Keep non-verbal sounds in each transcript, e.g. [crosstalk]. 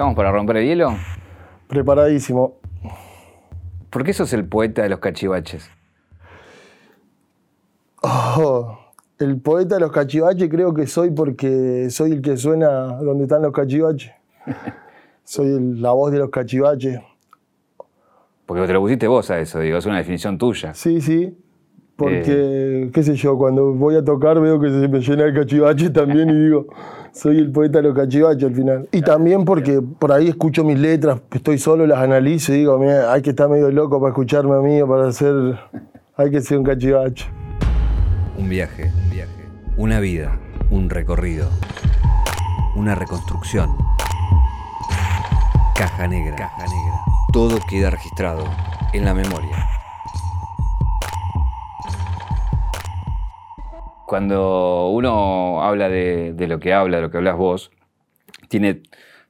¿Estamos para romper el hielo? Preparadísimo. ¿Por qué sos el poeta de los cachivaches? Oh, el poeta de los cachivaches creo que soy porque soy el que suena donde están los cachivaches. [laughs] soy el- la voz de los cachivaches. Porque te lo pusiste vos a eso, digo, es una definición tuya. Sí, sí. Porque, Eh. qué sé yo, cuando voy a tocar veo que se me llena el cachivache [laughs] también y digo, soy el poeta de los cachivaches al final. Y también porque por ahí escucho mis letras, estoy solo, las analizo y digo, mira, hay que estar medio loco para escucharme a mí o para hacer, hay que ser un cachivache. Un viaje, un viaje. Una vida, un recorrido. Una reconstrucción. Caja negra. Caja negra. Todo queda registrado en la memoria. Cuando uno habla de, lo que habla, de lo que hablas vos, tiene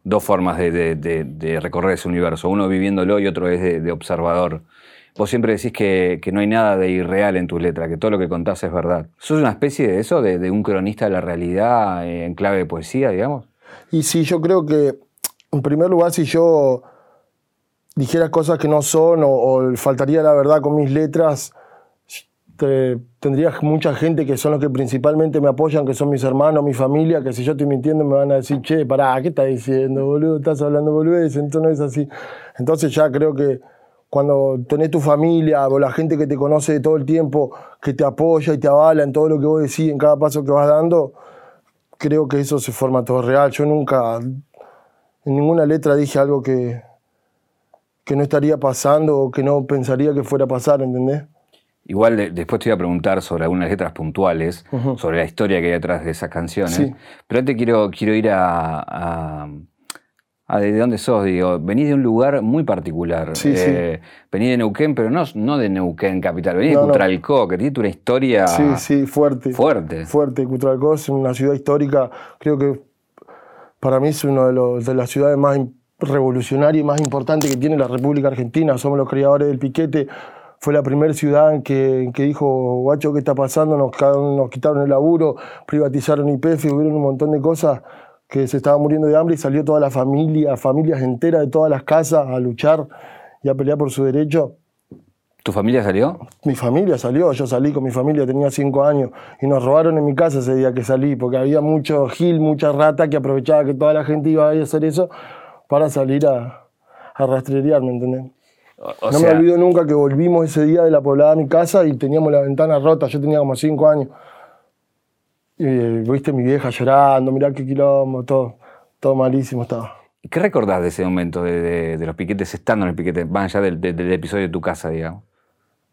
dos formas de, recorrer ese universo. Uno viviéndolo y otro es de, observador. Vos siempre decís que, no hay nada de irreal en tus letras, que todo lo que contás es verdad. ¿Sos una especie de eso, de, de un cronista de la realidad eh, en clave de poesía, digamos? Y sí, yo creo que, en primer lugar, si yo dijera cosas que no son o, o faltaría la verdad con mis letras, te- tendría mucha gente que son los que principalmente me apoyan, que son mis hermanos, mi familia, que si yo estoy mintiendo me van a decir, che, pará, ¿qué estás diciendo, boludo? Estás hablando boludez, entonces así. Entonces ya creo que cuando tenés tu familia o la gente que te conoce todo el tiempo, que te apoya y te avala en todo lo que vos decís, en cada paso que vas dando, creo que eso se forma todo real. Yo nunca, en ninguna letra dije algo que, que no estaría pasando o que no pensaría que fuera a pasar, ¿entendés? Igual de- después te iba a preguntar sobre algunas letras puntuales, sobre la historia que hay detrás de esas canciones. Sí. Pero antes quiero, quiero ir a, a- a de dónde sos. Digo, venís de un lugar muy particular. Sí, sí. Venís de Neuquén, pero no, no de Neuquén capital. Venís No, de no. Cutralcó, que tiene una historia Sí, sí, fuerte. fuerte. Fuerte. Cutralcó es una ciudad histórica, creo que para mí es una de, los- de las ciudades más revolucionarias y más importantes que tiene la República Argentina. Somos los creadores del piquete. Fue la primera ciudad en que, en que dijo, guacho, ¿qué está pasando? Nos, nos quitaron el laburo, privatizaron IPF, hubieron un montón de cosas que se estaban muriendo de hambre y salió toda la familia, familias enteras de todas las casas a luchar y a pelear por su derecho. ¿Tu familia salió? Mi familia salió, yo salí con mi familia, tenía cinco años y nos robaron en mi casa ese día que salí, porque había mucho gil, mucha rata que aprovechaba que toda la gente iba a hacer eso para salir a, a rastrear, ¿me entendés? O, no sea, me olvido nunca que volvimos ese día de la poblada a mi casa y teníamos la ventana rota, yo tenía como cinco años. Y eh, viste mi vieja llorando, mirá qué quilombo, todo, todo malísimo estaba. ¿Qué recordás de ese momento de, de- de los piquetes estando en el piquete, más allá del, del- del episodio de tu casa, digamos?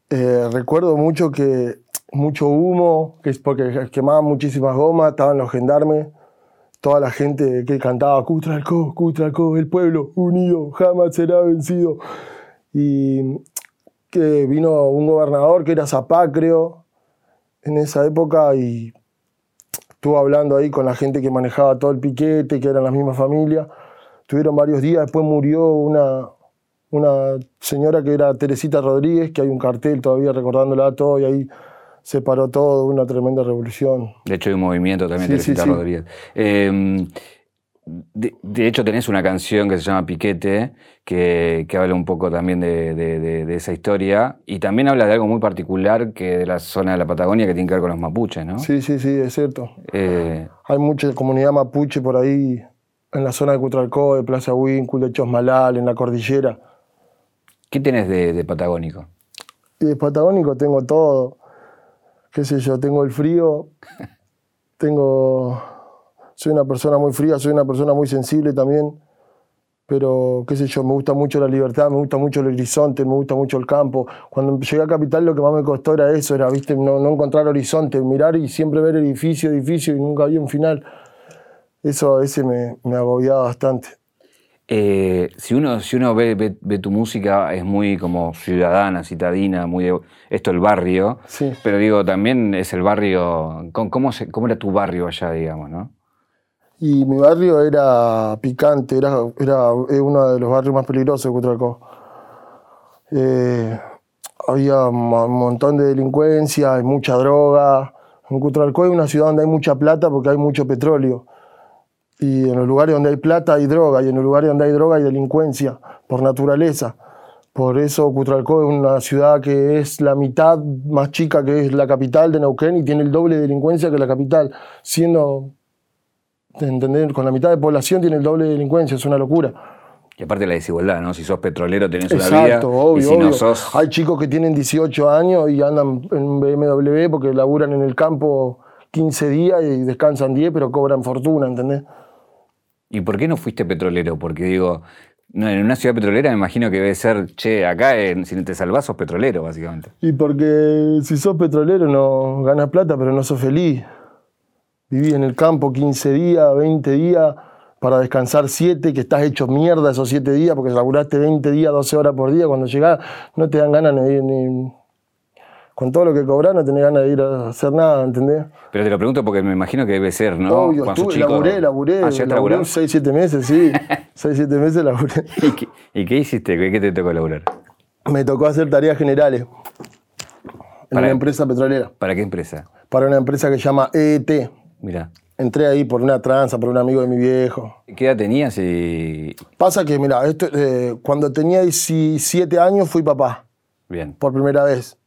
Eh, recuerdo mucho que mucho humo, que es porque quemaban muchísimas gomas, estaban los gendarmes, toda la gente que cantaba Cutralcó, Cutralcó, el pueblo unido jamás será vencido. Y que vino un gobernador que era Zapá, creo, en esa época y estuvo hablando ahí con la gente que manejaba todo el piquete, que eran las mismas familias. Tuvieron varios días, después murió una, una señora que era Teresita Rodríguez, que hay un cartel todavía recordándola todo y ahí se paró todo, una tremenda revolución. De hecho, hay un movimiento también, Sí, Teresita sí, sí. Rodríguez. Eh, de, de hecho, tenés una canción que se llama Piquete, que, que habla un poco también de, de- de- de esa historia, y también habla de algo muy particular que de la zona de la Patagonia que tiene que ver con los mapuches, ¿no? Sí, sí, sí, es cierto. Eh, Hay mucha comunidad mapuche por ahí, en la zona de Cutralcó, de Plaza Huíncul, de Chosmalal, en la cordillera. ¿Qué tenés de, de patagónico? Y de patagónico tengo todo. Qué sé yo, tengo el frío, [laughs] tengo. Soy una persona muy fría, soy una persona muy sensible también. Pero, qué sé yo, me gusta mucho la libertad, me gusta mucho el horizonte, me gusta mucho el campo. Cuando llegué a Capital lo que más me costó era eso, era, viste, no, no encontrar horizonte, mirar y siempre ver edificio, edificio y nunca había un final. Eso a veces me, me agobiaba bastante. Eh, si uno, si uno ve, ve- ve tu música, es muy como ciudadana, citadina, muy de- esto el barrio. Sí. Pero digo, también es el barrio. ¿Cómo, se- cómo era tu barrio allá, digamos, no? Y mi barrio era picante, era, era uno de los barrios más peligrosos de Cutralcó. Eh, había un montón de delincuencia, hay mucha droga. En Cutralcó es una ciudad donde hay mucha plata porque hay mucho petróleo. Y en los lugares donde hay plata hay droga, y en los lugares donde hay droga hay delincuencia, por naturaleza. Por eso Cutralcó es una ciudad que es la mitad más chica que es la capital de Neuquén y tiene el doble de delincuencia que la capital, siendo, ¿entender? Con la mitad de población tiene el doble de delincuencia, es una locura. Y aparte la desigualdad, ¿no? Si sos petrolero tenés una Exacto, vida. obvio, y si obvio. no sos. Hay chicos que tienen 18 años y andan en BMW porque laburan en el campo 15 días y descansan 10, pero cobran fortuna, ¿entendés? ¿Y por qué no fuiste petrolero? Porque digo, no, en una ciudad petrolera me imagino que debe ser, che, acá en- si te salvás sos petrolero, básicamente. Y porque si sos petrolero no ganas plata, pero no sos feliz. Vivís en el campo 15 días, 20 días, para descansar 7, que estás hecho mierda esos 7 días, porque laburaste 20 días, 12 horas por día. Cuando llegás, no te dan ganas ir ni. Con todo lo que cobrás, no tenés ganas de ir a hacer nada, ¿entendés? Pero te lo pregunto porque me imagino que debe ser, ¿no? Obvio, Cuando estuve, chico- laburé, laburé. ¿Ah, ¿llegaste a laburé laburar? 6, 7 meses, sí. [laughs] 6, 7 meses laburé. ¿Y qué, y qué hiciste? ¿Qué, te tocó laburar? Me tocó hacer tareas generales en Para- una empresa petrolera. ¿Para qué empresa? Para una empresa que se llama EET. Mira. Entré ahí por una tranza, por un amigo de mi viejo. ¿Qué edad tenías y...? Pasa que, mira, esto, eh, cuando tenía 17 años fui papá, Bien. por primera vez,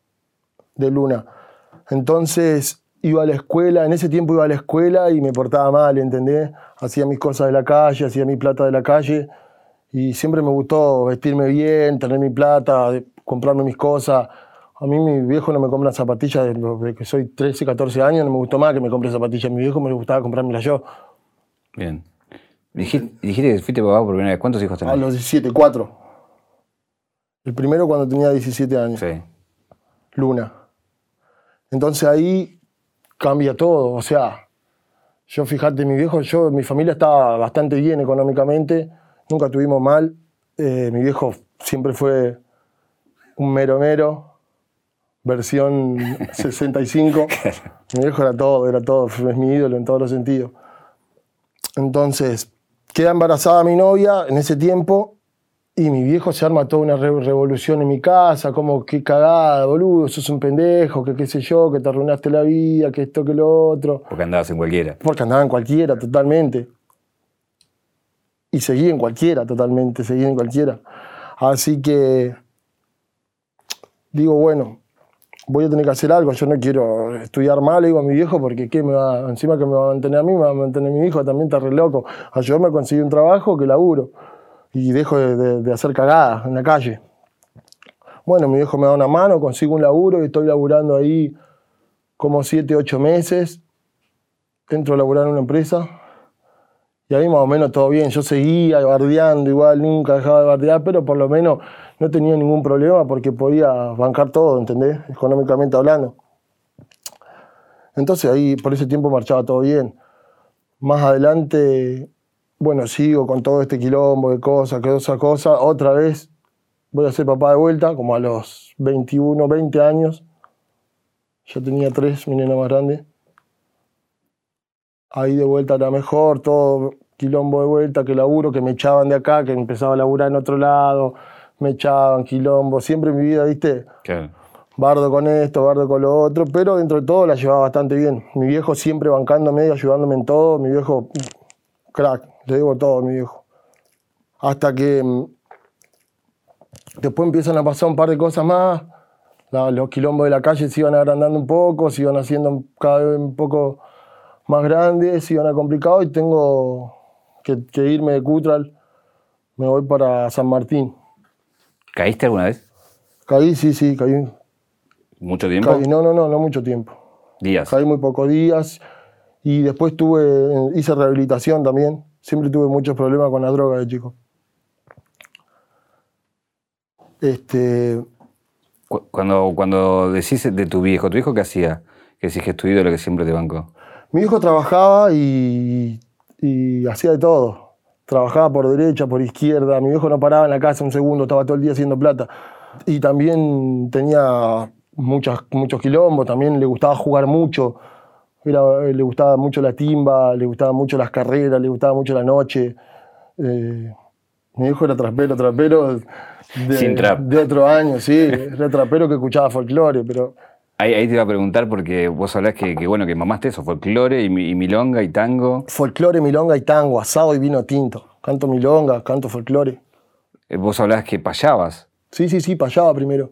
de Luna. Entonces iba a la escuela, en ese tiempo iba a la escuela y me portaba mal, ¿entendés? Hacía mis cosas de la calle, hacía mi plata de la calle y siempre me gustó vestirme bien, tener mi plata, comprarme mis cosas. A mí mi viejo no me compra zapatillas desde que soy 13, 14 años, no me gustó más que me compre zapatillas. Mi viejo me gustaba comprármelas yo. Bien. Dijiste, dijiste que fuiste papá por primera vez. ¿Cuántos hijos A tenés? los 17, 4. El primero cuando tenía 17 años. Sí. Luna. Entonces ahí cambia todo. O sea, yo fíjate, mi viejo, yo, mi familia estaba bastante bien económicamente, nunca tuvimos mal. Eh, mi viejo siempre fue un mero mero, versión [laughs] 65. Mi viejo era todo, era todo, es mi ídolo en todos los sentidos. Entonces, queda embarazada mi novia en ese tiempo y mi viejo se arma toda una re- revolución en mi casa, como qué cagada, boludo, sos un pendejo, que qué sé yo, que te arruinaste la vida, que esto, que lo otro. Porque andabas en cualquiera. Porque andaba en cualquiera, totalmente. Y seguí en cualquiera, totalmente, seguí en cualquiera. Así que digo, bueno, voy a tener que hacer algo. Yo no quiero estudiar mal, digo a mi viejo, porque ¿qué me va, encima que me va a mantener a mí, me va a mantener a mi hijo, también está re loco. Ayúdame a conseguir un trabajo que laburo. Y dejo de, de- de hacer cagadas en la calle. Bueno, mi viejo me da una mano, consigo un laburo y estoy laburando ahí como 7, 8 meses entro a laburar en una empresa y ahí más o menos todo bien. Yo seguía bardeando igual, nunca dejaba de bardear, pero por lo menos no tenía ningún problema porque podía bancar todo, ¿entendés? Económicamente hablando. Entonces ahí por ese tiempo marchaba todo bien. Más adelante, bueno, sigo con todo este quilombo de cosas, que otra cosa. Otra vez voy a ser papá de vuelta, como a los 21, 20 años. Yo tenía tres, mi nena más grande ahí de vuelta era mejor, todo quilombo de vuelta, que laburo, que me echaban de acá, que empezaba a laburar en otro lado, me echaban, quilombo, siempre en mi vida, viste, Claro. bardo con esto, bardo con lo otro, pero dentro de todo la llevaba bastante bien. Mi viejo siempre bancándome y ayudándome en todo, mi viejo, crack, le digo todo a mi viejo. Hasta que mm, después empiezan a pasar un par de cosas más, los quilombos de la calle se iban agrandando un poco, se iban haciendo cada vez un poco más grandes, se iban a complicado y tengo que, que irme de Cutral, me voy para San Martín. ¿Caíste alguna vez? Caí, sí, sí, caí. ¿Mucho tiempo? caí. No, no, no, no mucho tiempo. Días. Caí muy pocos días y después tuve, hice rehabilitación también. Siempre tuve muchos problemas con la droga de chico. Este, Cu- Cuando, cuando decís de tu viejo, ¿tu hijo qué hacía? Que decís que es tu ídolo que siempre te bancó. mi hijo trabajaba y, y hacía de todo. Trabajaba por derecha, por izquierda. Mi viejo no paraba en la casa un segundo, estaba todo el día haciendo plata. Y también tenía muchas, muchos quilombos, también le gustaba jugar mucho. Era- le gustaba mucho la timba, le gustaban mucho las carreras, le gustaba mucho la noche. Eh, mi hijo era trapero, trapero de, Sin trap. de otro año, sí. Era trapero que escuchaba folclore, pero Ahí, ahí te iba a preguntar porque vos hablás que, que, bueno, que mamaste eso, folclore y milonga y tango. Folclore, milonga y tango, asado y vino tinto. Canto milonga, canto folclore. Eh, Vos hablás que payabas. Sí, sí, sí, payaba primero.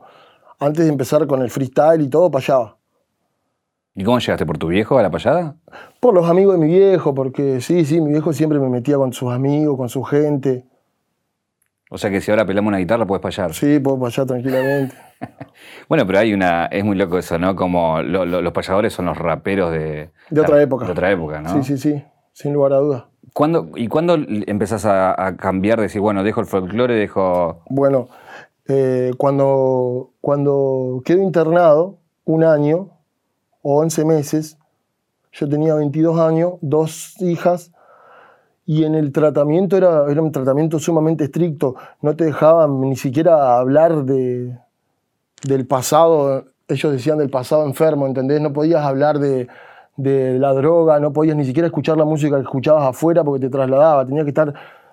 Antes de empezar con el freestyle y todo, payaba. ¿Y cómo llegaste? ¿Por tu viejo a la payada? Por los amigos de mi viejo, porque sí, sí, mi viejo siempre me metía con sus amigos, con su gente. O sea que si ahora pelamos una guitarra puedes payar. Sí, puedo payar tranquilamente. [laughs] Bueno, pero hay una. Es muy loco eso, ¿no? Como lo- lo- los payadores son los raperos de. De otra época. De otra época, ¿no? Sí, sí, sí, sin lugar a dudas. ¿Cuándo- ¿Y cuándo empezás a, a cambiar? Decir, bueno, dejo el folclore, dejo. Bueno, eh, cuando, cuando quedo internado, un año o 11 meses, yo tenía 22 años, dos hijas, y en el tratamiento era, era un tratamiento sumamente estricto. No te dejaban ni siquiera hablar de, del pasado, ellos decían del pasado enfermo, ¿entendés? No podías hablar de, de la droga, no podías ni siquiera escuchar la música que escuchabas afuera porque te trasladaba, tenías que estar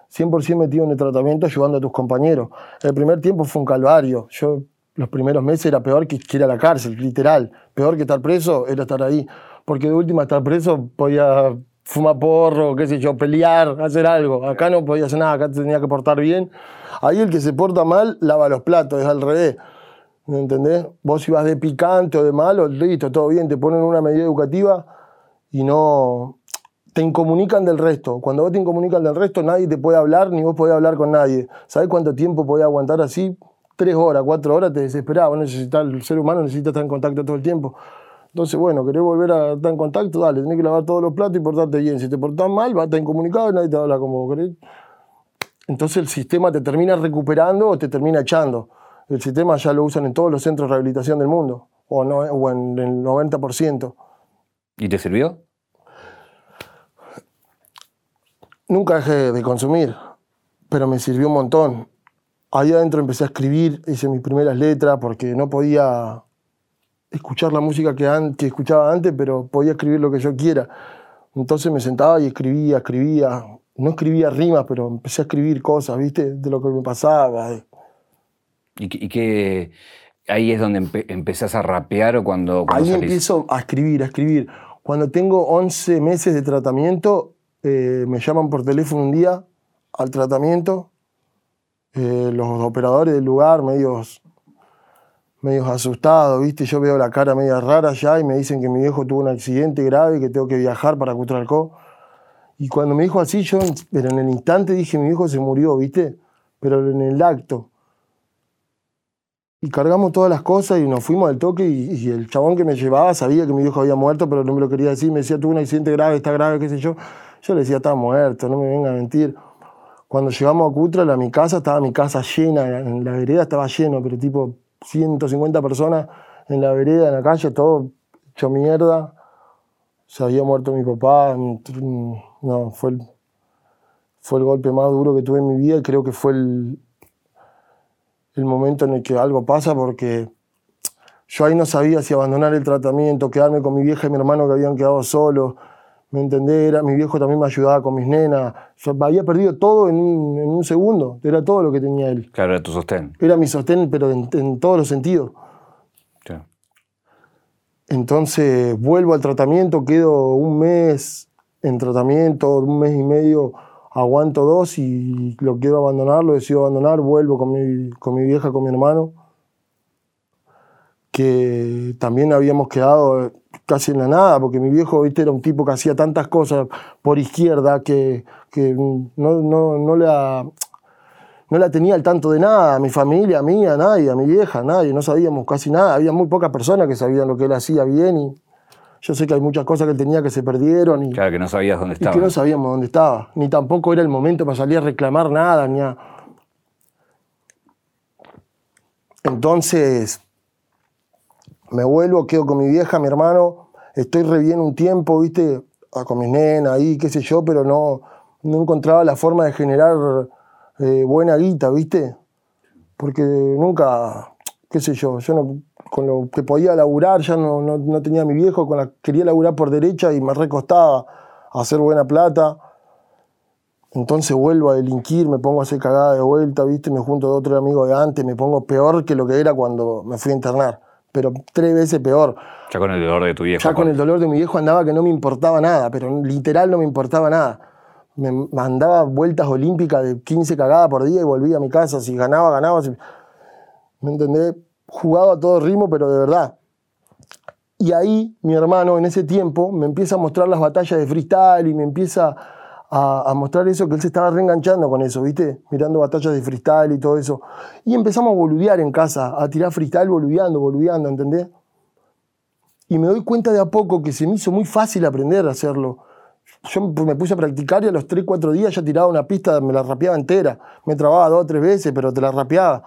100% metido en el tratamiento ayudando a tus compañeros. El primer tiempo fue un calvario. Yo los primeros meses era peor que, que ir a la cárcel, literal. Peor que estar preso era estar ahí. Porque de última estar preso podía fumar porro, qué sé yo, pelear, hacer algo. Acá no podía hacer nada, acá te tenía que portar bien. Ahí el que se porta mal lava los platos, es al revés. ¿Me entendés? Vos si vas de picante o de malo, listo, todo bien, te ponen una medida educativa y no te incomunican del resto. Cuando vos te incomunican del resto, nadie te puede hablar, ni vos podés hablar con nadie. ¿Sabés cuánto tiempo podés aguantar así? Tres horas, cuatro horas, te necesitas, el ser humano necesita estar en contacto todo el tiempo. Entonces, bueno, querés volver a estar en contacto, dale, tenés que lavar todos los platos y portarte bien. Si te portás mal, vas a estar incomunicado y nadie te habla como vos querés. Entonces el sistema te termina recuperando o te termina echando. El sistema ya lo usan en todos los centros de rehabilitación del mundo, o, no, o en el 90%. ¿Y te sirvió? Nunca dejé de consumir, pero me sirvió un montón. Ahí adentro empecé a escribir, hice mis primeras letras porque no podía escuchar la música que, an- que escuchaba antes, pero podía escribir lo que yo quiera. Entonces me sentaba y escribía, escribía. No escribía rimas, pero empecé a escribir cosas, ¿viste? De lo que me pasaba. ¿Y, qué- y ahí es donde empe- empezás a rapear o cuando, cuando Ahí salís? empiezo a escribir, a escribir. Cuando tengo 11 meses de tratamiento, eh, me llaman por teléfono un día al tratamiento. eh, los operadores del lugar, medios, medios asustados, ¿viste? Yo veo la cara media rara ya y me dicen que mi viejo tuvo un accidente grave y que tengo que viajar para Cutralcó. Y cuando me dijo así, yo pero en el instante dije, mi viejo se murió, ¿viste? Pero en el acto. Y cargamos todas las cosas y nos fuimos al toque y, y el chabón que me llevaba sabía que mi viejo había muerto, pero no me lo quería decir. Me decía, tuvo un accidente grave, está grave, qué sé yo. Yo le decía, está muerto, no me venga a mentir. Cuando llegamos a Cutral, a mi casa, estaba mi casa llena, en la vereda estaba lleno, pero tipo 150 personas en la vereda, en la calle, todo hecho mierda. Se había muerto mi papá. No, fue el, fue el golpe más duro que tuve en mi vida creo que fue el, el momento en el que algo pasa porque yo ahí no sabía si abandonar el tratamiento, quedarme con mi vieja y mi hermano que habían quedado solos. ¿Me entendés? Era, mi viejo también me ayudaba con mis nenas. Yo había perdido todo en un, en un segundo. Era todo lo que tenía él. Claro, era tu sostén. Era mi sostén, pero en, en todos los sentidos. Sí. Entonces vuelvo al tratamiento, quedo un mes en tratamiento, un mes y medio, aguanto dos y lo quiero abandonar, lo decido abandonar, vuelvo con mi, con mi vieja, con mi hermano, que también habíamos quedado casi en la nada, porque mi viejo ¿viste? era un tipo que hacía tantas cosas por izquierda que, que no, no, no la, no la tenía al tanto de nada, a mi familia, a mí, a nadie, a mi vieja, a nadie, no sabíamos casi nada, había muy pocas personas que sabían lo que él hacía bien y yo sé que hay muchas cosas que él tenía que se perdieron y, Claro, que no sabías dónde y estaba. que no sabíamos dónde estaba, ni tampoco era el momento para salir a reclamar nada, ni a... Entonces, me vuelvo, quedo con mi vieja, mi hermano, estoy re bien un tiempo, viste, Ah, con mis nenas ahí, qué sé yo, pero no, no encontraba la forma de generar eh, buena guita, viste, porque nunca, qué sé yo, yo no, con lo que podía laburar ya no, no, no tenía a mi viejo, con la, quería laburar por derecha y me recostaba hacer buena plata. Entonces vuelvo a delinquir, me pongo a hacer cagada de vuelta, ¿viste? Me junto de otro amigo de antes, me pongo peor que lo que era cuando me fui a internar. Pero tres veces peor. Ya con el dolor de tu viejo. Ya con el dolor de mi viejo andaba que no me importaba nada, pero literal no me importaba nada. Me mandaba vueltas olímpicas de 15 cagadas por día y volvía a mi casa. Si ganaba, ganaba. ¿Me entendés? Jugaba a todo ritmo, pero de verdad. Y ahí mi hermano en ese tiempo me empieza a mostrar las batallas de freestyle y me empieza a, mostrar eso, que él se estaba reenganchando con eso, ¿viste? Mirando batallas de freestyle y todo eso. Y empezamos a boludear en casa, a tirar freestyle boludeando, boludeando, ¿entendés? Y me doy cuenta de a poco que se me hizo muy fácil aprender a hacerlo. Yo me puse a practicar y a los 3, 4 días ya tiraba una pista, me la rapeaba entera. Me trababa dos o tres veces, pero te la rapeaba.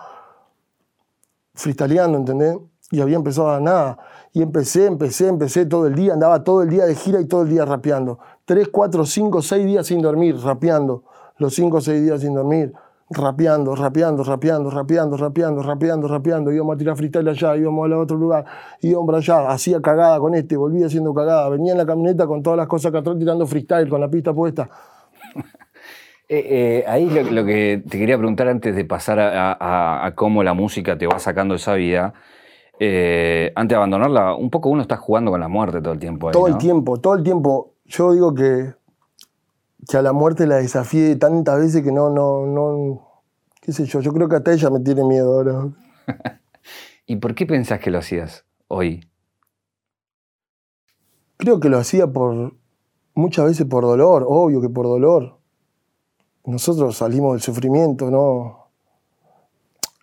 Freestyleando, ¿entendés? Y había empezado a nada. Y empecé, empecé, empecé todo el día, andaba todo el día de gira y todo el día rapeando. Tres, cuatro, cinco, seis días sin dormir, rapeando. Los cinco o seis días sin dormir, rapeando, rapeando, rapeando, rapeando, rapeando, rapeando, rapeando. Íbamos a tirar freestyle allá, íbamos a otro lugar, íbamos para allá, hacía cagada con este, volvía haciendo cagada. Venía en la camioneta con todas las cosas que atrás tirando freestyle, con la pista puesta. [laughs] Eh, eh, ahí lo, que te quería preguntar antes de pasar a, cómo la música te va sacando esa vida, eh, antes de abandonarla, un poco uno está jugando con la muerte todo el tiempo. todo el tiempo, todo el tiempo. Yo digo que, que a la muerte la desafíe tantas veces que no, no, no, qué sé yo, yo creo que hasta ella me tiene miedo ahora. [laughs] ¿Y por qué pensás que lo hacías hoy? Creo que lo hacía por, muchas veces por dolor, obvio que por dolor. Nosotros salimos del sufrimiento, ¿no?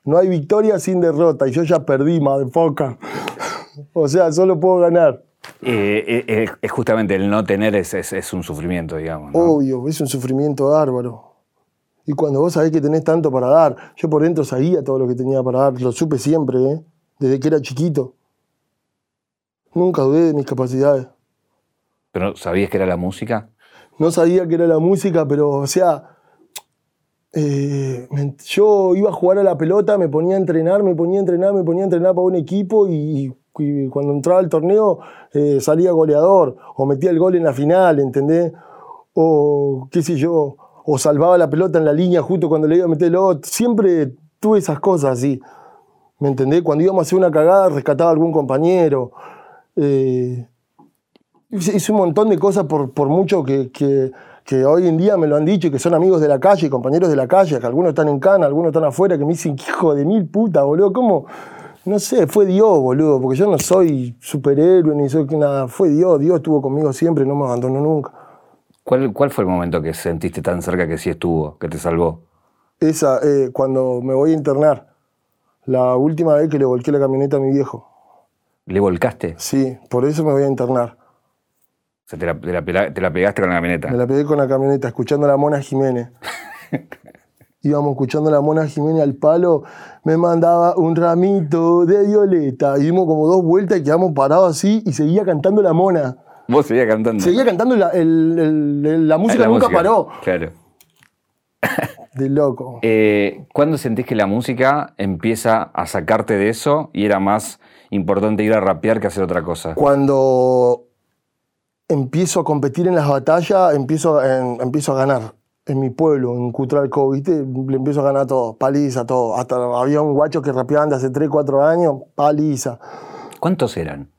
No hay victoria sin derrota y yo ya perdí, madre [laughs] poca. o sea, solo puedo ganar. Eh, eh, eh, es justamente el no tener es, es, un sufrimiento, digamos. Obvio, es un sufrimiento bárbaro. Y cuando vos sabés que tenés tanto para dar, yo por dentro sabía todo lo que tenía para dar, lo supe siempre, desde que era chiquito. Nunca dudé de mis capacidades. ¿Pero sabías que era la música? No sabía que era la música, pero, o sea, eh, yo iba a jugar a la pelota, me ponía a entrenar, me ponía a entrenar, me ponía a entrenar para un equipo y, cuando entraba al torneo eh, salía goleador o metía el gol en la final, ¿entendés? O qué sé yo, o salvaba la pelota en la línea justo cuando le iba a meter el otro. Siempre tuve esas cosas así, ¿me entendés? Cuando íbamos a hacer una cagada rescataba a algún compañero. Eh, hice un montón de cosas por, por mucho que que hoy en día me lo han dicho y que son amigos de la calle, compañeros de la calle, que algunos están en Cana, algunos están afuera, que me dicen, hijo de mil putas, boludo, ¿cómo? No sé, fue Dios, boludo, porque yo no soy superhéroe ni soy nada, fue Dios, Dios estuvo conmigo siempre, no me abandonó nunca. ¿Cuál, ¿Cuál fue el momento que sentiste tan cerca que sí estuvo, que te salvó? Esa, eh, cuando me voy a internar, la última vez que le volqué la camioneta a mi viejo. ¿Le volcaste? Sí, por eso me voy a internar. O sea, te la, pegaste con la camioneta. Me la pegué con la camioneta, escuchando a la Mona Jiménez. [laughs] Íbamos escuchando a la Mona Jiménez al palo, me mandaba un ramito de violeta. Y dimos como dos vueltas y quedamos parados así y seguía cantando la Mona. ¿Vos seguías cantando? Seguía cantando la, la música nunca paró. Claro. [laughs] De loco. Eh, ¿Cuándo sentís que la música empieza a sacarte de eso y era más importante ir a rapear que hacer otra cosa? Cuando empiezo a competir en las batallas, empiezo, empiezo a ganar. En mi pueblo, en Cutralco, ¿viste? Le empiezo a ganar todo, paliza, todo. Hasta había un guacho que rapeaban de hace 3, 4 años, paliza. ¿Cuántos eran?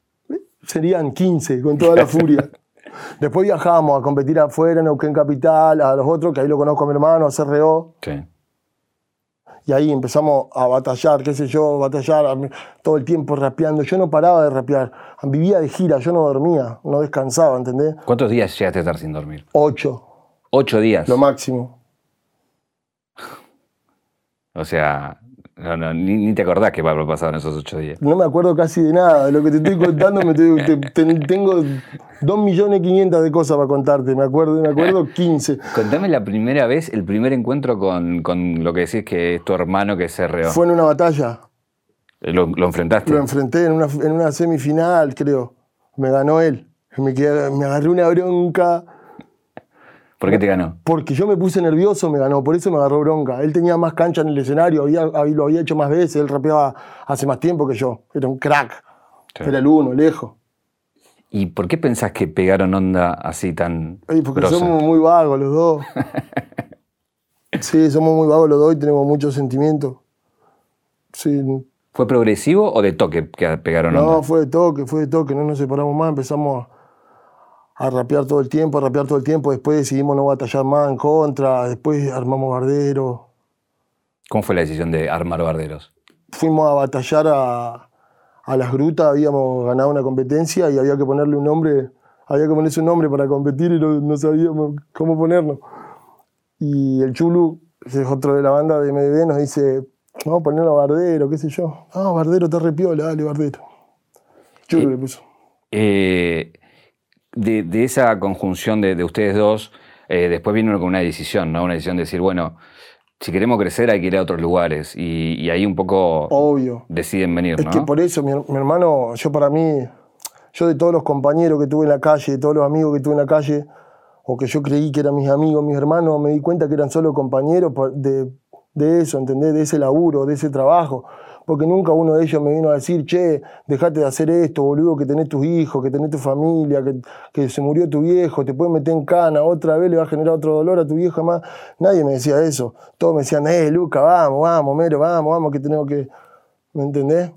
Serían 15, con toda la furia. [laughs] Después viajábamos a competir afuera, en Neuquén Capital, a los otros, que ahí lo conozco a mi hermano, a CRO. Sí. Y ahí empezamos a batallar, qué sé yo, batallar todo el tiempo rapeando. Yo no paraba de rapear. Vivía de gira, yo no dormía, no descansaba, ¿entendés? ¿Cuántos días llegaste a estar sin dormir? Ocho. ¿Ocho días? Lo máximo. O sea, no, no, ni, te acordás qué pasado en esos ocho días. No me acuerdo casi de nada. De lo que te estoy contando, me tengo dos millones quinientas de cosas para contarte. Me acuerdo, me acuerdo [laughs] 15. Contame la primera vez, el primer encuentro con, lo que decís que es tu hermano que se reó. Fue en una batalla. ¿Lo, enfrentaste? Lo enfrenté en una, en una, semifinal, creo. Me ganó él. Me, me agarré una bronca. ¿Por qué te ganó? Porque yo me puse nervioso, me ganó, por eso me agarró bronca. Él tenía más cancha en el escenario, había, lo había hecho más veces, él rapeaba hace más tiempo que yo. Era un crack. Era el uno, lejos. ¿Y por qué pensás que pegaron onda así tan.? porque somos muy vagos los dos. [laughs] sí, somos muy vagos los dos y tenemos muchos sentimientos. Sí, ¿Fue progresivo o de toque que pegaron? No, onda? fue de toque, fue de toque, no nos separamos más, empezamos a rapear todo el tiempo, a rapear todo el tiempo, después decidimos no batallar más en contra, después armamos bardero, ¿Cómo fue la decisión de armar barderos? fuimos a batallar a, a las grutas, habíamos ganado una competencia y había que ponerle un nombre, había que ponerse un nombre para competir y no, no sabíamos cómo ponerlo. Y el Chulu, que es otro de la banda de MDB, nos dice, vamos a ponerlo a Bardero, qué sé yo. Ah, Bardero, te repiola, dale, Bardero. Chulu Y- le puso. Eh, de, de esa conjunción de, de ustedes dos, eh, después vino con una decisión, ¿no? Una decisión de decir, bueno, si queremos crecer hay que ir a otros lugares. Y, y ahí un poco Obvio. deciden venir, Es ¿no? que por eso, mi, mi hermano, yo para mí, yo de todos los compañeros que tuve en la calle, de todos los amigos que tuve en la calle, o que yo creí que eran mis amigos, mis hermanos, me di cuenta que eran solo compañeros de eso, ¿entendés? De ese laburo, de ese trabajo. Porque nunca uno de ellos me vino a decir, che, dejate de hacer esto, boludo, que tenés tus hijos, que tenés tu familia, que, que se murió tu viejo, te puedes meter en cana, otra vez le va a generar otro dolor a tu viejo más. Nadie me decía eso. Todos me decían, eh, Luca, vamos, vamos, Mero, vamos, vamos, que tenemos que. ¿Me entendés?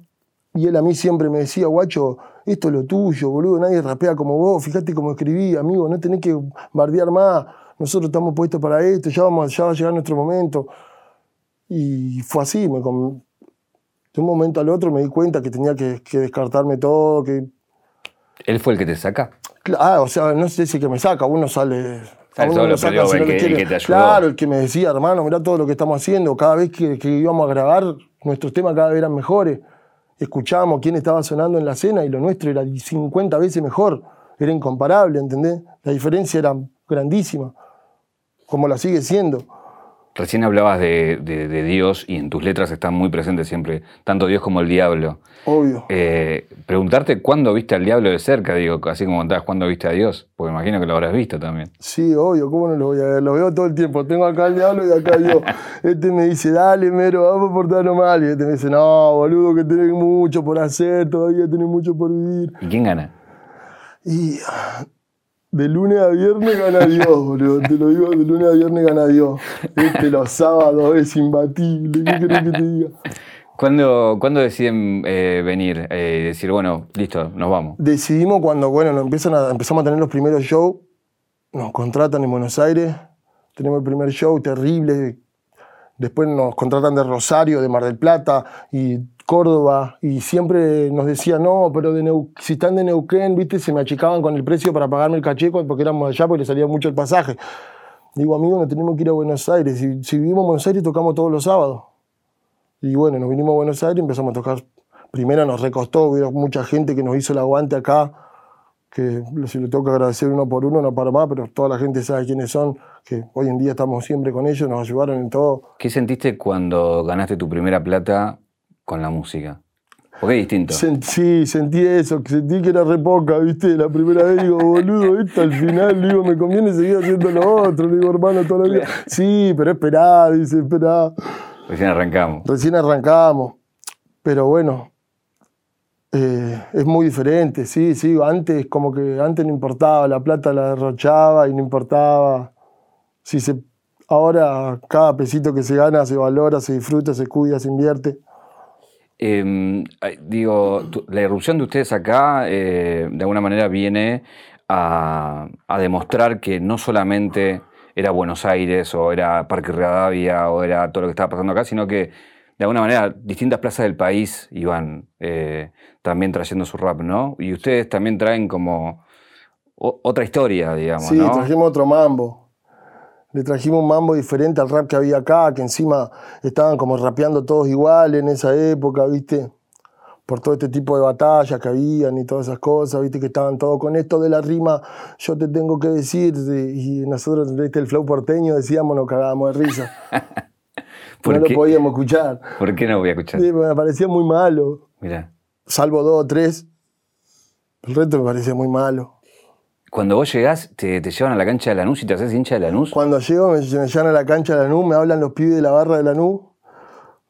Y él a mí siempre me decía, guacho, esto es lo tuyo, boludo, nadie rapea como vos, fíjate cómo escribí, amigo, no tenés que bardear más, nosotros estamos puestos para esto, ya, vamos, ya va a llegar nuestro momento. Y fue así, me, de un momento al otro me di cuenta que tenía que, que descartarme todo, que... ¿Él fue el que te saca? Ah, o sea, no sé si que me saca, uno sale... a uno lo saca si no que- quiere. que. Claro, el que me decía, hermano, mirá todo lo que estamos haciendo. Cada vez que, que íbamos a grabar, nuestros temas cada vez eran mejores. Escuchábamos quién estaba sonando en la escena y lo nuestro era 50 veces mejor. Era incomparable, ¿entendés? La diferencia era grandísima, como la sigue siendo. Recién hablabas de, de- de Dios y en tus letras están muy presentes siempre, tanto Dios como el diablo. Obvio. Eh, preguntarte cuándo viste al diablo de cerca, digo, así como contabas cuándo viste a Dios, porque imagino que lo habrás visto también. Sí, obvio, ¿cómo no lo voy a ver? Lo veo todo el tiempo. Tengo acá el diablo y acá yo. [laughs] Este me dice, dale, mero, vamos a portarnos mal. Y este me dice, no, boludo, que tenés mucho por hacer, todavía tenés mucho por vivir. ¿Y quién gana? Y de lunes a viernes gana Dios, boludo. Te lo digo, de lunes a viernes gana Dios. Este los sábados es imbatible. ¿Qué querés que te diga? ¿Cuándo, cuándo deciden eh, venir eh, y decir, bueno, listo, nos vamos? Decidimos cuando, bueno, nos empiezan a, empezamos a tener los primeros shows, nos contratan en Buenos Aires, tenemos el primer show terrible, después nos contratan de Rosario, de Mar del Plata y Córdoba, y siempre nos decían, no, pero de si están de Neuquén, viste, se me achicaban con el precio para pagarme el caché porque éramos allá, porque le salía mucho el pasaje. Digo, amigo, nos tenemos que ir a Buenos Aires, si, si vivimos en Buenos Aires tocamos todos los sábados. Y bueno, nos vinimos a Buenos Aires y empezamos a tocar. Primero nos recostó, hubo mucha gente que nos hizo el aguante acá, que si le tengo que agradecer uno por uno, no para más, pero toda la gente sabe quiénes son, que hoy en día estamos siempre con ellos, nos ayudaron en todo. ¿Qué sentiste cuando ganaste tu primera plata con la música? Porque es distinto. Sí, sentí eso, sentí que era re poca, ¿viste? La primera vez digo, boludo, esto al final, digo, me conviene seguir haciendo lo otro, le digo, hermano, toda la vida. Sí, pero esperá, dice, esperá. Recién arrancamos. Recién arrancamos, pero bueno, eh, es muy diferente, sí, sí, antes como que antes no importaba, la plata la derrochaba y no importaba. Si se, ahora cada pesito que se gana se valora, se disfruta, se cuida, se invierte. Eh, digo, tu- la irrupción de ustedes acá eh, de alguna manera viene a, a demostrar que no solamente era Buenos Aires o era Parque Rivadavia o era todo lo que estaba pasando acá, sino que de alguna manera distintas plazas del país iban eh, también trayendo su rap, ¿no? Y ustedes también traen como o- otra historia, digamos, Sí, ¿no? trajimos otro mambo. Le trajimos un mambo diferente al rap que había acá, que encima estaban como rapeando todos igual en esa época, ¿viste? Por todo este tipo de batallas que habían y todas esas cosas, ¿viste? Que estaban todos con esto de la rima, yo te tengo que decir. Y nosotros, ¿viste? El flow porteño decíamos, nos cagábamos de risa. [laughs] ¿Por no qué? lo podíamos escuchar. ¿Por qué no voy a escuchar? Sí, Me parecía muy malo. Mira, Salvo dos o tres. El resto me parecía muy malo. Cuando vos llegás, te, te llevan a la cancha de Lanús y te haces hincha de Lanús. Cuando llego, me, me llevan a la cancha de Lanús, me hablan los pibes de la barra de Lanús,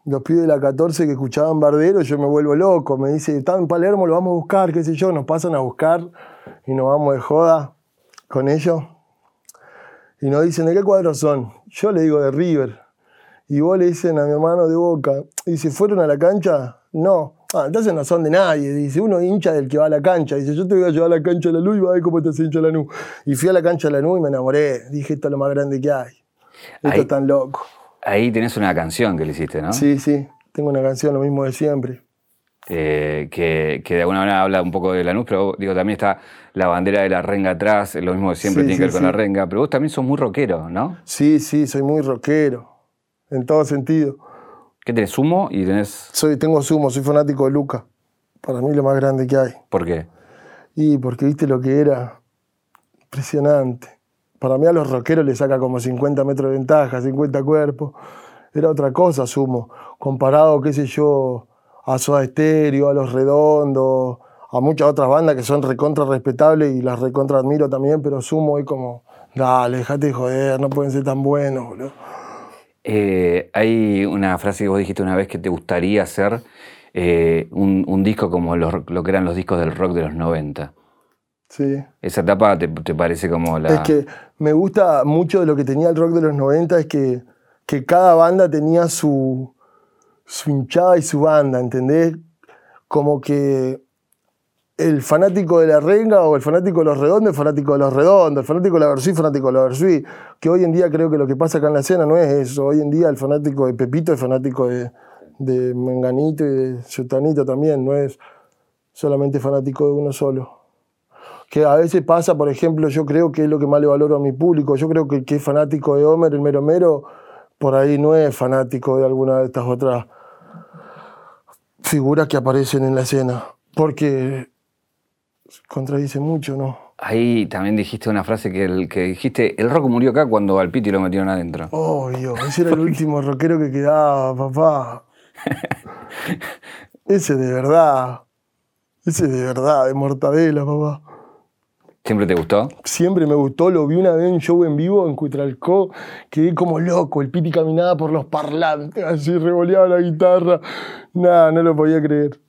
los pibes de la 14 que escuchaban Bardero, yo me vuelvo loco. Me dice, está en Palermo, lo vamos a buscar, qué sé yo. Nos pasan a buscar y nos vamos de joda con ellos. Y nos dicen, ¿de qué cuadros son? Yo le digo de River. Y vos le dicen a mi hermano de Boca. Y si fueron a la cancha, No. Ah, entonces no son de nadie. Dice, uno hincha del que va a la cancha. Dice, yo te voy a llevar a la cancha de la luz y va a ver cómo te hace hincha la luz. Y fui a la cancha de la luz y me enamoré. Dije, esto es lo más grande que hay. Esto Ahí- es tan loco. Ahí tenés una canción que le hiciste, ¿no? Sí, sí. Tengo una canción, lo mismo de siempre. Eh, que, que de alguna manera habla un poco de Lanús, pero digo, también está la bandera de la renga atrás, lo mismo que siempre Sí, tiene que ver sí, con la renga, pero vos también sos muy rockero, ¿no? Sí, sí, soy muy rockero. En todo sentido. ¿Qué tenés? ¿Sumo? Y tenés... Soy, tengo sumo, soy fanático de Luca. Para mí lo más grande que hay. ¿Por qué? Y porque viste lo que era. Impresionante. Para mí a los rockeros le saca como 50 metros de ventaja, 50 cuerpos. Era otra cosa, sumo. Comparado, qué sé yo, a Soda Stereo, a Los Redondos, a muchas otras bandas que son recontra respetables y las recontra admiro también, pero sumo es como, dale, dejate de joder, no pueden ser tan buenos, boludo. Eh, hay una frase que vos dijiste una vez que te gustaría hacer eh, un, un disco como los- lo que eran los discos del rock de los 90. Sí. Esa etapa te, te parece como la... Es que me gusta mucho de lo que tenía el rock de los 90, es que, que cada banda tenía su, su hinchada y su banda, ¿entendés? Como que el fanático de la renga o el fanático de los redondos es fanático de los redondos, el fanático de la Versuit, fanático de la Versuit. Que hoy en día creo que lo que pasa acá en la escena no es eso. Hoy en día el fanático de Pepito es fanático de, de Menganito y de Sutanito también, no es solamente fanático de uno solo que a veces pasa, por ejemplo, yo creo que es lo que más le valoro a mi público. Yo creo que el que es fanático de Homer, el mero mero, por ahí no es fanático de alguna de estas otras figuras que aparecen en la escena. Porque contradice mucho, ¿no? Ahí también dijiste una frase que, el, que dijiste, el rock murió acá cuando al Piti lo metieron adentro. Obvio, ese era el [laughs] último rockero que quedaba, papá. Ese de verdad. Ese de verdad, de mortadela, papá. ¿Siempre te gustó? Siempre me gustó, lo vi una vez en un show en vivo en Cutralcó, quedé como loco, el Piti caminaba por los parlantes, así revoleaba la guitarra, nada, no lo podía creer.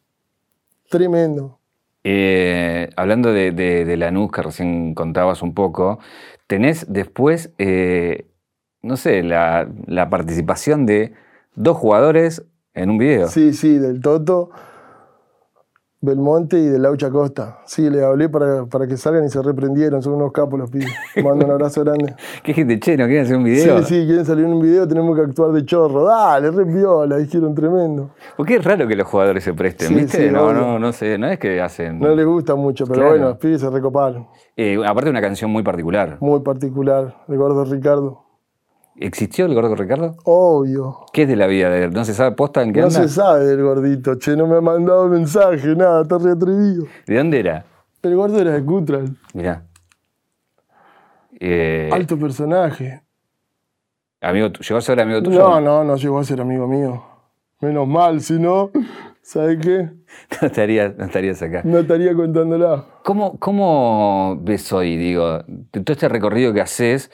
Tremendo. Eh, hablando de, de, de Lanús, que recién contabas un poco, tenés después, eh, no sé, la, la participación de dos jugadores en un video. Sí, sí, del Toto, Belmonte y de Laucha Costa. Sí, le hablé para, para que salgan y se reprendieron, son unos capos los pibes. Mando un abrazo grande. [laughs] ¿Qué gente, che, no quieren hacer un video? Sí, sí, quieren salir en un video, tenemos que actuar de chorro. Dale, re piola, dijeron tremendo. Porque es raro que los jugadores se presten, Sí, ¿viste? sí, no, obvio. no, no sé, no es que hacen. No les gusta mucho, pero Claro. bueno, los pibes se recoparon. Eh, aparte, una canción muy particular. Muy particular, de Gordo Ricardo. ¿Existió el gordo Ricardo? Obvio. ¿Qué es de la vida de él? ¿No se sabe posta en qué No anda? se sabe del gordito, che, no me ha mandado mensaje, nada, está re atrevido. ¿De dónde era? El gordo era de Cutral, Mirá. Eh, alto personaje. amigo, ¿Llegó a ser amigo tuyo? No, no, no llegó a ser amigo mío. Menos mal, si no, ¿sabes qué? [laughs] No estarías, no estarías acá. No estaría contándola. ¿Cómo, ¿Cómo ves hoy, digo, todo este recorrido que haces?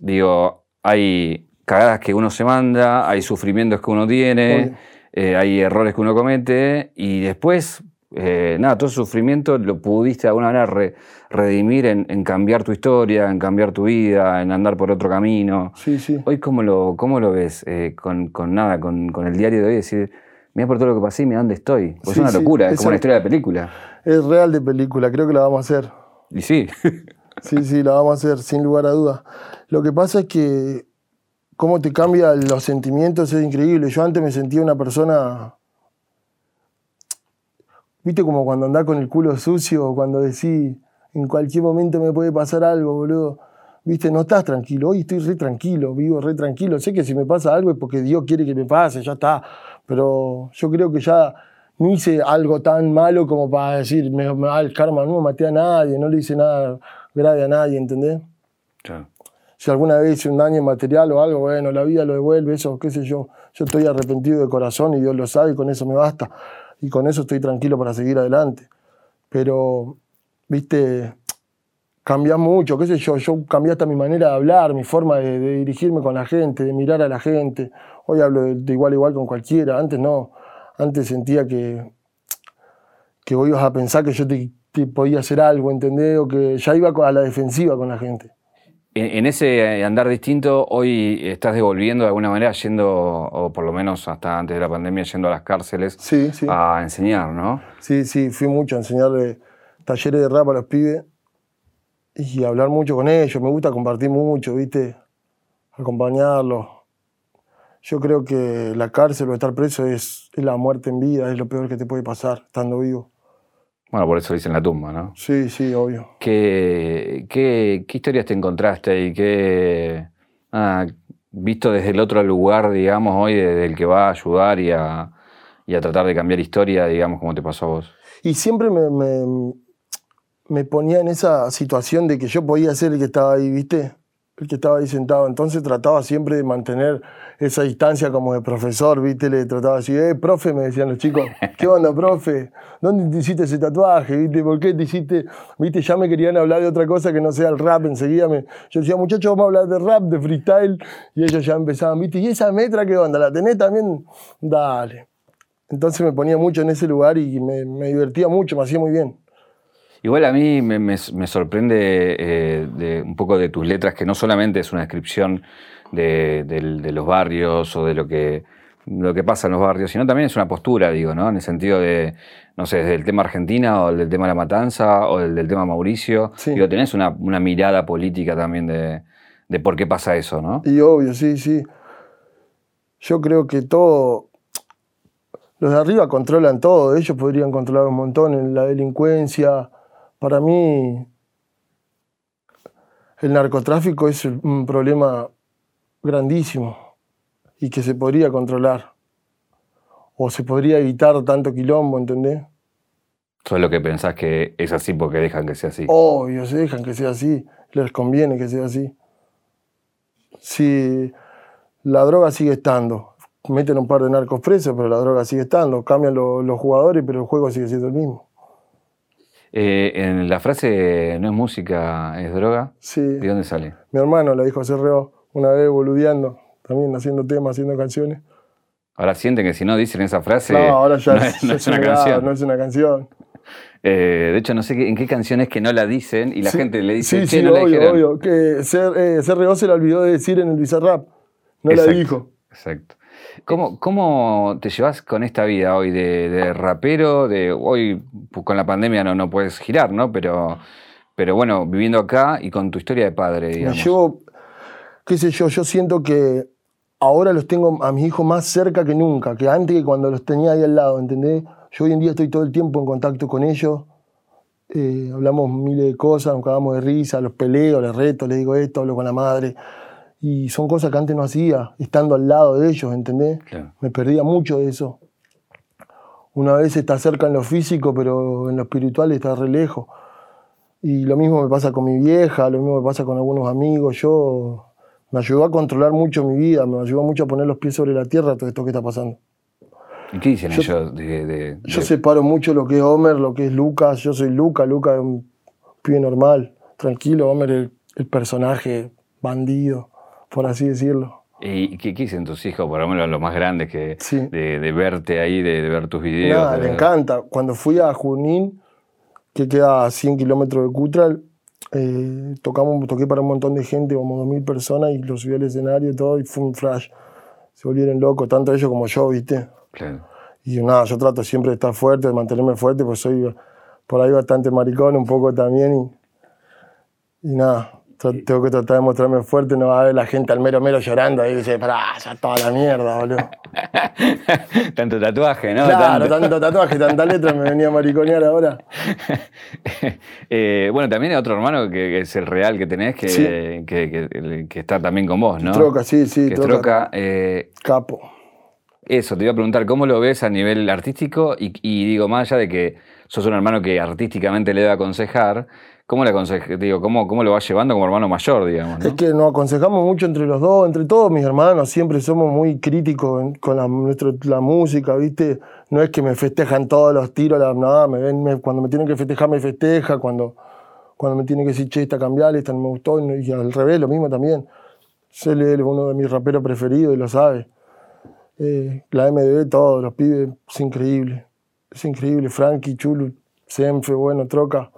Digo, hay cagadas que uno se manda, hay sufrimientos que uno tiene, eh, hay errores que uno comete, y después, eh, nada, todo ese sufrimiento lo pudiste de alguna manera re- redimir en, en cambiar tu historia, en cambiar tu vida, en andar por otro camino. Sí, sí. Hoy, ¿cómo lo, cómo lo ves eh, con, con nada, con, con el diario de hoy? Decir, mira por todo lo que pasé y mira dónde estoy. Pues Sí, es una locura, es como una historia de película. Es real de película, creo que la vamos a hacer. Y sí. [laughs] Sí, sí, la vamos a hacer, sin lugar a dudas. Lo que pasa es que cómo te cambian los sentimientos es increíble. Yo antes me sentía una persona. ¿Viste como cuando andás con el culo sucio cuando decís en cualquier momento me puede pasar algo, boludo? ¿Viste? No estás tranquilo. Hoy estoy re tranquilo, vivo re tranquilo. Sé que si me pasa algo es porque Dios quiere que me pase, ya está. Pero yo creo que ya no hice algo tan malo como para decir, me, me va el karma, no maté a nadie, no le hice nada grave a nadie, ¿entendés? Claro. Si alguna vez hice un daño material o algo, bueno, la vida lo devuelve, eso, qué sé yo. Yo estoy arrepentido de corazón y Dios lo sabe y con eso me basta. Y con eso estoy tranquilo para seguir adelante. Pero, viste, cambia mucho, qué sé yo. Yo cambié hasta mi manera de hablar, mi forma de, de dirigirme con la gente, de mirar a la gente. Hoy hablo de, de igual a igual con cualquiera. Antes no. Antes sentía que, que vos ibas a pensar que yo te podía hacer algo, ¿entendés? O que ya iba a la defensiva con la gente. en, ese andar distinto, hoy estás devolviendo de alguna manera, yendo, o por lo menos hasta antes de la pandemia, yendo a las cárceles sí, sí. a enseñar, ¿no? Sí, sí, fui mucho a enseñarle talleres de rap a los pibes y hablar mucho con ellos. Me gusta compartir mucho, ¿viste? Acompañarlos. Yo creo que la cárcel o estar preso es, es la muerte en vida, es lo peor que te puede pasar estando vivo. Bueno, por eso dicen la tumba, ¿no? Sí, sí, obvio. ¿Qué, qué, qué historias te encontraste y qué, ah, visto desde el otro lugar, digamos, hoy, desde el que va a ayudar y a, y a tratar de cambiar historia, digamos, como te pasó a vos? Y siempre me, me, me ponía en esa situación de que yo podía ser el que estaba ahí, ¿viste? El que estaba ahí sentado. Entonces trataba siempre de mantener esa distancia como de profesor, ¿viste? Le trataba así, eh, profe, me decían los chicos, [laughs] ¿qué onda, profe? ¿Dónde te hiciste ese tatuaje? ¿Viste? ¿Por qué te hiciste? ¿Viste? Ya me querían hablar de otra cosa que no sea el rap. Enseguida me. Yo decía, muchachos, vamos a hablar de rap, de freestyle. Y ellos ya empezaban, ¿viste? ¿Y esa metra qué onda? ¿La tenés también? Dale. Entonces me ponía mucho en ese lugar y me, me divertía mucho, me hacía muy bien. Igual a mí me, me, me sorprende eh, de, un poco de tus letras, que no solamente es una descripción de, de, de los barrios o de lo que, lo que pasa en los barrios, sino también es una postura, digo, ¿no? En el sentido de, no sé, desde el tema Argentina o del tema La Matanza o del, del tema Mauricio. Sí. Digo, tenés una, una mirada política también de, de por qué pasa eso, ¿no? Y obvio, sí, sí. Yo creo que todo. Los de arriba controlan todo, ellos podrían controlar un montón en la delincuencia. Para mí, el narcotráfico es un problema grandísimo y que se podría controlar. O se podría evitar tanto quilombo, ¿entendés? Eso es lo que pensás que es así porque dejan que sea así. Obvio, se dejan que sea así, les conviene que sea así. Si la droga sigue estando, meten un par de narcos presos, pero la droga sigue estando, cambian lo- los jugadores, pero el juego sigue siendo el mismo. Eh, en la frase no es música, es droga, Sí, ¿de dónde sale? mi hermano la dijo Cerreo una vez boludeando, también haciendo temas, haciendo canciones. Ahora sienten que si no dicen esa frase, no, ahora ya [laughs] no es, es, no es una llegado, canción. No es una canción. Eh, de hecho, no sé qué- en qué canciones que no la dicen y la Sí, gente le dice, Sí, che, sí, no la obvio, dijeron. obvio. Que Cer- eh, CRO se la olvidó de decir en el Bizarrap. No Exacto, la dijo. Exacto. ¿Cómo, ¿Cómo te llevas con esta vida hoy de, de rapero? De, hoy pues, con la pandemia no, no puedes girar, ¿no? Pero, pero bueno, viviendo acá y con tu historia de padre, digamos. llevo, qué sé yo, yo siento que ahora los tengo a mis hijos más cerca que nunca, que antes que cuando los tenía ahí al lado, ¿entendés? Yo hoy en día estoy todo el tiempo en contacto con ellos, eh, hablamos miles de cosas, nos cagamos de risa, los peleo, les reto, les digo esto, hablo con la madre. Y son cosas que antes no hacía, estando al lado de ellos, ¿entendés? Claro. Me perdía mucho de eso. Una vez está cerca en lo físico, pero en lo espiritual está re lejos. Y lo mismo me pasa con mi vieja, lo mismo me pasa con algunos amigos. Yo me ayudó a controlar mucho mi vida, me ayudó mucho a poner los pies sobre la tierra todo esto que está pasando. ¿Y qué dicen Yo- ellos de, de- Yo de- separo mucho lo que es Homer, lo que es Lucas. Yo soy Lucas, Lucas es un pibe normal, tranquilo. Homer es el personaje bandido, por así decirlo. ¿Y qué, dicen tus hijos, por lo menos los más grandes, que Sí. de, de verte ahí, de, de ver tus videos? Nada, le encanta. Cuando fui a Junín, que queda a 100 kilómetros de Cutral, eh, tocamos, toqué para un montón de gente, como 2.000 personas, y lo subí al escenario y todo, y fue un flash. Se volvieron locos, tanto ellos como yo, ¿viste? Claro. Y nada, yo trato siempre de estar fuerte, de mantenerme fuerte, pues soy por ahí bastante maricón, un poco también, y, y nada. Tra- Tengo que tratar de mostrarme fuerte, no va a ver la gente al mero mero llorando ahí y dice, pará, ya toda la mierda, boludo. [laughs] Tanto tatuaje, ¿no? claro, Tanto- tanto tatuaje, tanta letra, me venía a mariconear ahora. [laughs] Eh, bueno, también hay otro hermano que, que es el real que tenés, que, Sí. que, que- está también con vos, ¿no? Troca, sí, sí, que Troca. Troca. eh, Capo. eso, te iba a preguntar, ¿cómo lo ves a nivel artístico? Y, y digo, más allá de que sos un hermano que artísticamente le debe aconsejar, ¿cómo le aconseja, digo, cómo, cómo lo vas llevando como hermano mayor, digamos, ¿no? Es que nos aconsejamos mucho entre los dos, entre todos mis hermanos, siempre somos muy críticos con la, nuestro- la música, ¿viste? No es que me festejan todos los tiros, la, nada, me ven, me- cuando me tienen que festejar me festeja, cuando, cuando me tienen que decir, che, esta cambiale, esta no me gustó, y, al revés, lo mismo también. Él es uno de mis raperos preferidos y lo sabe. Eh, la MDB, todos los pibes, es increíble. Es increíble. Frankie, Chulu, Senfe, bueno, Troca.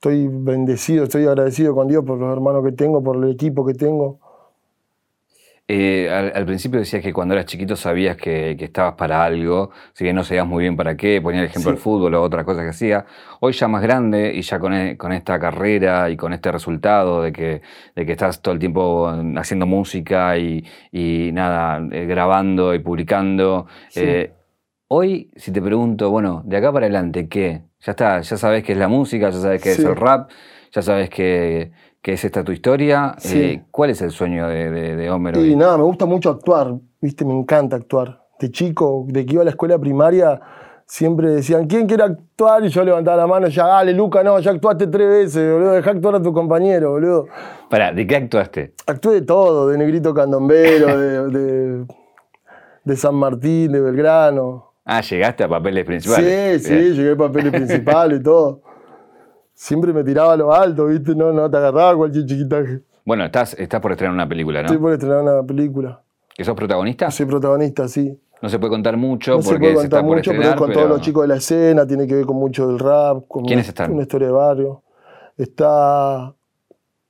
Estoy bendecido, estoy agradecido con Dios por los hermanos que tengo, por el equipo que tengo. Eh, al, principio decías que cuando eras chiquito sabías que, estabas para algo, si que no sabías muy bien para qué, ponía el ejemplo del fútbol o otras cosas que hacía. Hoy ya más grande y ya con, e, con, esta carrera y con este resultado de que, de que estás todo el tiempo haciendo música y, y nada, eh, grabando y publicando. Eh, hoy, si te pregunto, bueno, de acá para adelante, ¿qué? Ya está, ya sabes qué es la música, ya sabes qué es el rap, ya sabes que que es esta tu historia. Eh, ¿Cuál es el sueño de, de, Homero? Y nada, me gusta mucho actuar, ¿viste? Me encanta actuar. De chico, de que iba a la escuela primaria, siempre decían, ¿quién quiere actuar? Y yo levantaba la mano, ya dale, Luca, no, ya actuaste tres veces, boludo, deja actuar a tu compañero, boludo. Pará, ¿de qué actuaste? Actué de todo, de Negrito Candombero, de, de, San Martín, de Belgrano. Ah, llegaste a papeles principales. Sí, sí, llegué a papeles [laughs] principales y todo siempre me tiraba a lo alto, ¿viste? No, no te agarraba cualquier chiquitaje. Bueno, estás, estás por estrenar una película, ¿no? Estoy por estrenar una película. ¿Que sos protagonista? Soy protagonista, sí. No se puede contar mucho no porque se puede contar mucho, pero es con todos los chicos de la escena, tiene que ver con mucho del rap. Con ¿Quiénes están? Una historia de barrio. Está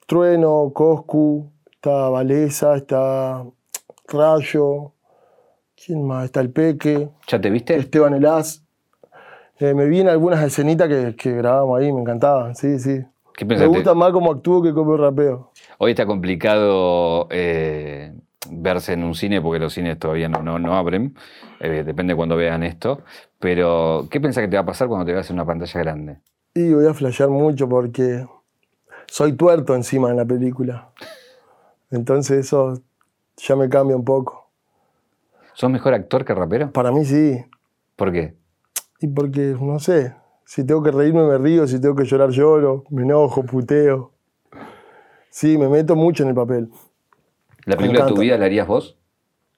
Trueno, Coscu, está Valesa, está Rayo. ¿Quién más? Está el Peque. ¿Ya te viste? Esteban Elaz. Eh, me vi en algunas escenitas que, que grabamos ahí, me encantaban, sí, sí. me gusta más como actúo que como rapeo. Hoy está complicado eh, verse en un cine porque los cines todavía no, no, abren, eh, depende cuando vean esto, pero ¿qué pensás que te va a pasar cuando te veas en una pantalla grande? Y voy a flashear mucho porque soy tuerto encima en la película. Entonces eso ya me cambia un poco. ¿Sos mejor actor que rapero? Para mí sí. ¿Por qué? Y porque, no sé, si tengo que reírme me río, si tengo que llorar lloro, me enojo, puteo. Sí, me meto mucho en el papel. ¿La película de tu vida la harías vos?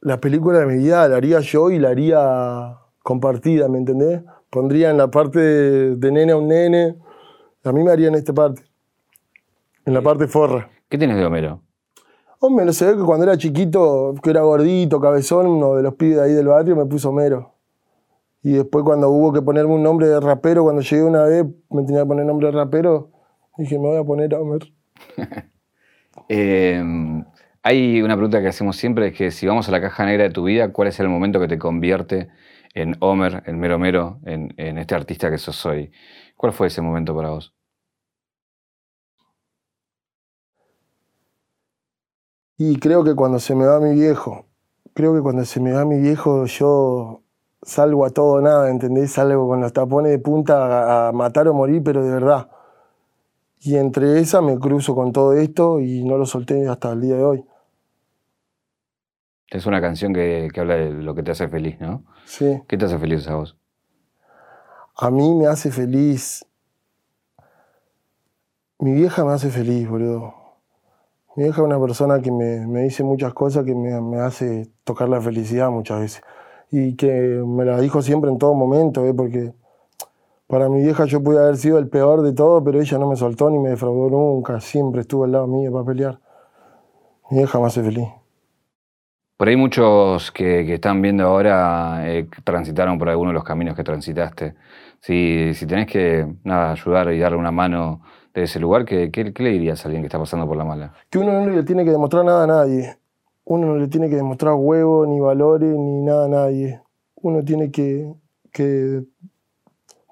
La película de mi vida la haría yo y la haría compartida, ¿me entendés? Pondría en la parte de, nene a un nene. A mí me haría en esta parte. En la parte forra. ¿Qué tienes de Homero? Hombre, no sé, que cuando era chiquito, que era gordito, cabezón, uno de los pibes ahí del barrio me puso Homero. Y después cuando hubo que ponerme un nombre de rapero, cuando llegué una vez, me tenía que poner nombre de rapero, dije, me voy a poner Homer. [laughs] Em, hay una pregunta que hacemos siempre, es que si vamos a la caja negra de tu vida, ¿cuál es el momento que te convierte en Homer, en mero mero, en, en este artista que sos hoy? ¿Cuál fue ese momento para vos? Y creo que cuando se me va mi viejo, creo que cuando se me va mi viejo, yo salgo a todo nada, ¿entendés? Salgo con los tapones de punta a, matar o morir, pero de verdad. Y entre esa me cruzo con todo esto y no lo solté hasta el día de hoy. Es una canción que, habla de lo que te hace feliz, ¿no? Sí. ¿Qué te hace feliz a vos? A mí me hace feliz. Mi vieja me hace feliz, boludo. Mi vieja es una persona que me, dice muchas cosas que me, me hace tocar la felicidad muchas veces y que me la dijo siempre en todo momento, ¿eh? porque para mi vieja yo pude haber sido el peor de todo, pero ella no me soltó ni me defraudó nunca, siempre estuvo al lado mío para pelear. Mi vieja me hace feliz. Por ahí muchos que, están viendo ahora eh, transitaron por alguno de los caminos que transitaste. Si, si tenés que ayudar y darle una mano de ese lugar, ¿qué, qué, le dirías a alguien que está pasando por la mala? Que uno no le tiene que demostrar nada a nadie uno no le tiene que demostrar huevo, ni valores, ni nada a nadie. Uno tiene que,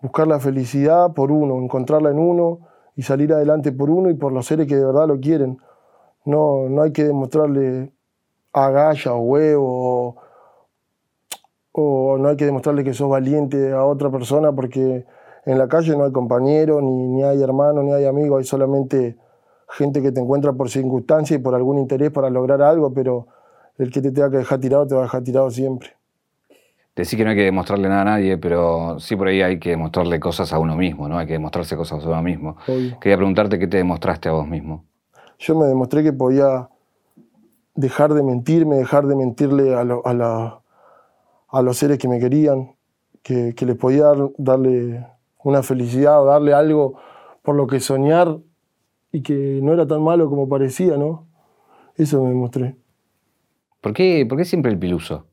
buscar la felicidad por uno, encontrarla en uno y salir adelante por uno y por los seres que de verdad lo quieren. No, no hay que demostrarle agalla o huevo o, no hay que demostrarle que sos valiente a otra persona porque en la calle no hay compañero, ni, ni hay hermano, ni hay amigo, hay solamente gente que te encuentra por circunstancia y por algún interés para lograr algo, pero el que te tenga que dejar tirado te va a dejar tirado siempre. Decir que no hay que demostrarle nada a nadie, pero sí por ahí hay que demostrarle cosas a uno mismo, ¿no? Hay que demostrarse cosas a uno mismo. Quería preguntarte qué te demostraste a vos mismo. Yo me demostré que podía dejar de mentirme, dejar de mentirle a, a, los seres que me querían, que, que les podía darle una felicidad o darle algo por lo que soñar y que no era tan malo como parecía, ¿no? Eso me demostré. ¿Por qué, ¿Por qué siempre el piluso?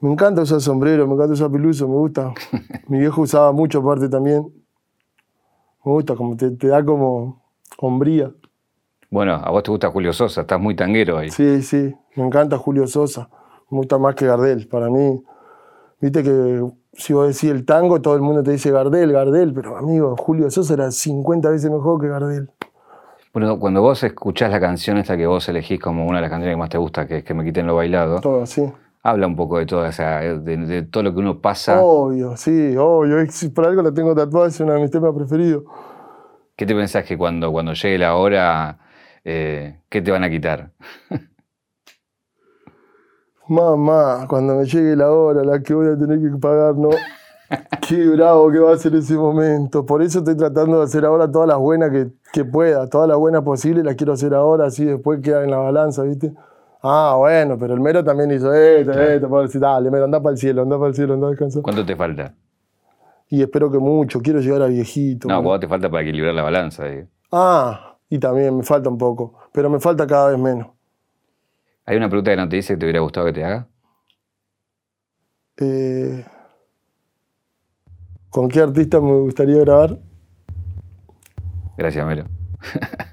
Me encanta usar sombrero, me encanta usar piluso, me gusta. [laughs] Mi viejo usaba mucho aparte también. Me Me gusta, como te, te da como hombría. Bueno, a vos te gusta Julio Sosa, estás muy tanguero ahí. Sí, sí, me encanta Julio Sosa. Me gusta más que Gardel. Para mí, viste que si vos decís el tango, todo el mundo te dice Gardel, Gardel, pero amigo, Julio Sosa era 50 veces mejor que Gardel. Bueno, cuando vos escuchás la canción esta que vos elegís como una de las canciones que más te gusta, que es Que me quiten lo bailado, Todo así. habla un poco de todo, esa, de, de todo lo que uno pasa. Obvio, sí, obvio. Por algo la tengo tatuada, es uno de mis temas preferidos. ¿Qué te pensás que cuando, cuando llegue la hora, eh, qué te van a quitar? [laughs] Mamá, cuando me llegue la hora, la que voy a tener que pagar, ¿no? [laughs] Qué bravo que va a ser ese momento. Por eso estoy tratando de hacer ahora todas las buenas que, que pueda. Todas las buenas posibles las quiero hacer ahora, así después queda en la balanza, ¿viste? Ah, bueno, pero el mero también hizo esto, esto, para decir, dale, mero, anda para el cielo, anda para el cielo, anda a descansar. ¿Cuánto te falta? Y espero que mucho, quiero llegar a viejito. No. ¿cuánto te falta para equilibrar la balanza? digo? Ah, y también me falta un poco, pero me falta cada vez menos. ¿Hay una pregunta que no te dice que te hubiera gustado que te haga? Eh, ¿Con qué artista me gustaría grabar? Gracias, Melo. [laughs]